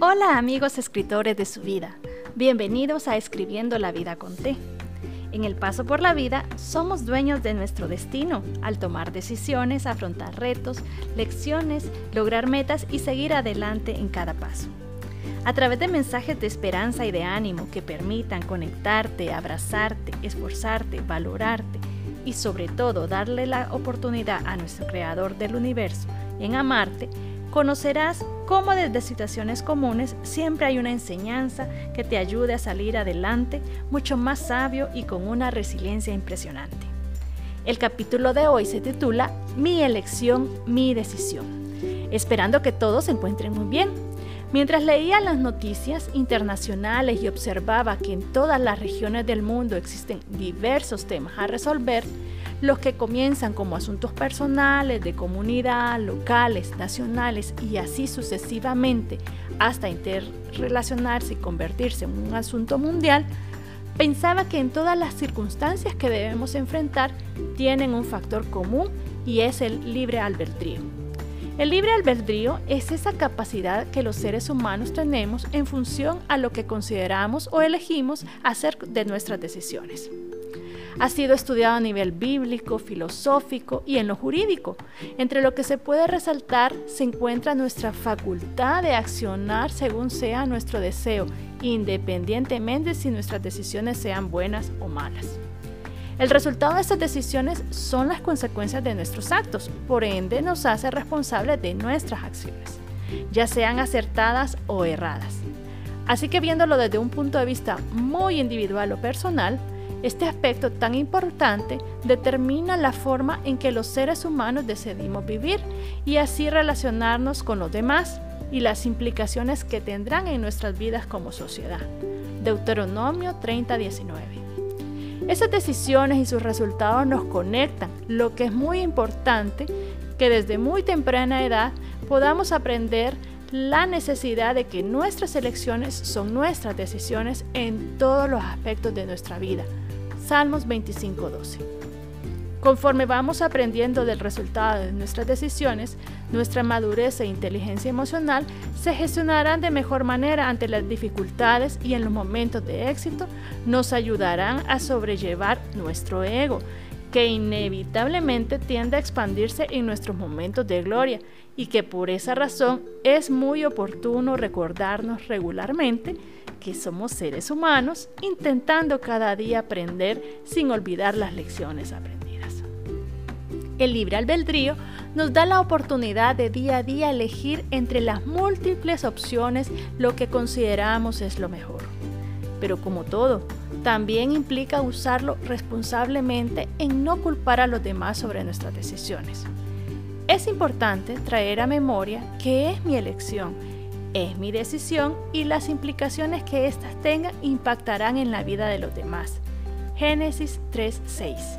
Hola amigos escritores de su vida, bienvenidos a Escribiendo la vida con T. En el paso por la vida somos dueños de nuestro destino al tomar decisiones, afrontar retos, lecciones, lograr metas y seguir adelante en cada paso. A través de mensajes de esperanza y de ánimo que permitan conectarte, abrazarte, esforzarte, valorarte y sobre todo darle la oportunidad a nuestro Creador del universo en amarte, conocerás cómo desde situaciones comunes siempre hay una enseñanza que te ayude a salir adelante mucho más sabio y con una resiliencia impresionante. El capítulo de hoy se titula Mi elección, mi decisión, esperando que todos se encuentren muy bien. Mientras leía las noticias internacionales y observaba que en todas las regiones del mundo existen diversos temas a resolver, los que comienzan como asuntos personales, de comunidad, locales, nacionales y así sucesivamente hasta interrelacionarse y convertirse en un asunto mundial, pensaba que en todas las circunstancias que debemos enfrentar tienen un factor común y es el libre albedrío. El libre albedrío es esa capacidad que los seres humanos tenemos en función a lo que consideramos o elegimos hacer de nuestras decisiones. Ha sido estudiado a nivel bíblico, filosófico y en lo jurídico. Entre lo que se puede resaltar se encuentra nuestra facultad de accionar según sea nuestro deseo, independientemente si nuestras decisiones sean buenas o malas. El resultado de estas decisiones son las consecuencias de nuestros actos, por ende nos hace responsables de nuestras acciones, ya sean acertadas o erradas. Así que viéndolo desde un punto de vista muy individual o personal, este aspecto tan importante determina la forma en que los seres humanos decidimos vivir y así relacionarnos con los demás y las implicaciones que tendrán en nuestras vidas como sociedad. Deuteronomio 30:19. Esas decisiones y sus resultados nos conectan, lo que es muy importante que desde muy temprana edad podamos aprender la necesidad de que nuestras elecciones son nuestras decisiones en todos los aspectos de nuestra vida, Salmos 25:12. Conforme vamos aprendiendo del resultado de nuestras decisiones, nuestra madurez e inteligencia emocional se gestionarán de mejor manera ante las dificultades y en los momentos de éxito nos ayudarán a sobrellevar nuestro ego, que inevitablemente tiende a expandirse en nuestros momentos de gloria y que por esa razón es muy oportuno recordarnos regularmente que somos seres humanos intentando cada día aprender sin olvidar las lecciones aprendidas. El libre albedrío nos da la oportunidad de día a día elegir entre las múltiples opciones lo que consideramos es lo mejor. Pero como todo, también implica usarlo responsablemente en no culpar a los demás sobre nuestras decisiones. Es importante traer a memoria que es mi elección es mi decisión y las implicaciones que éstas tengan impactarán en la vida de los demás. Génesis 3:6.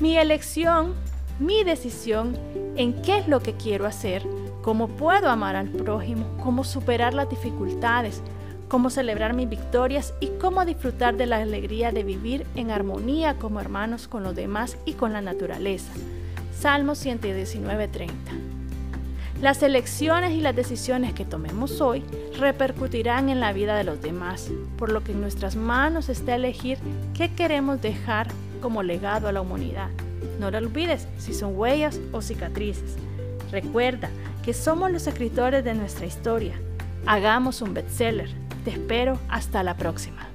Mi elección, mi decisión en qué es lo que quiero hacer, cómo puedo amar al prójimo, cómo superar las dificultades, cómo celebrar mis victorias y cómo disfrutar de la alegría de vivir en armonía como hermanos con los demás y con la naturaleza. Salmo 119:30. Las elecciones y las decisiones que tomemos hoy repercutirán en la vida de los demás, por lo que en nuestras manos está elegir qué queremos dejar como legado a la humanidad. No lo olvides si son huellas o cicatrices. Recuerda que somos los escritores de nuestra historia. Hagamos un bestseller. Te espero hasta la próxima.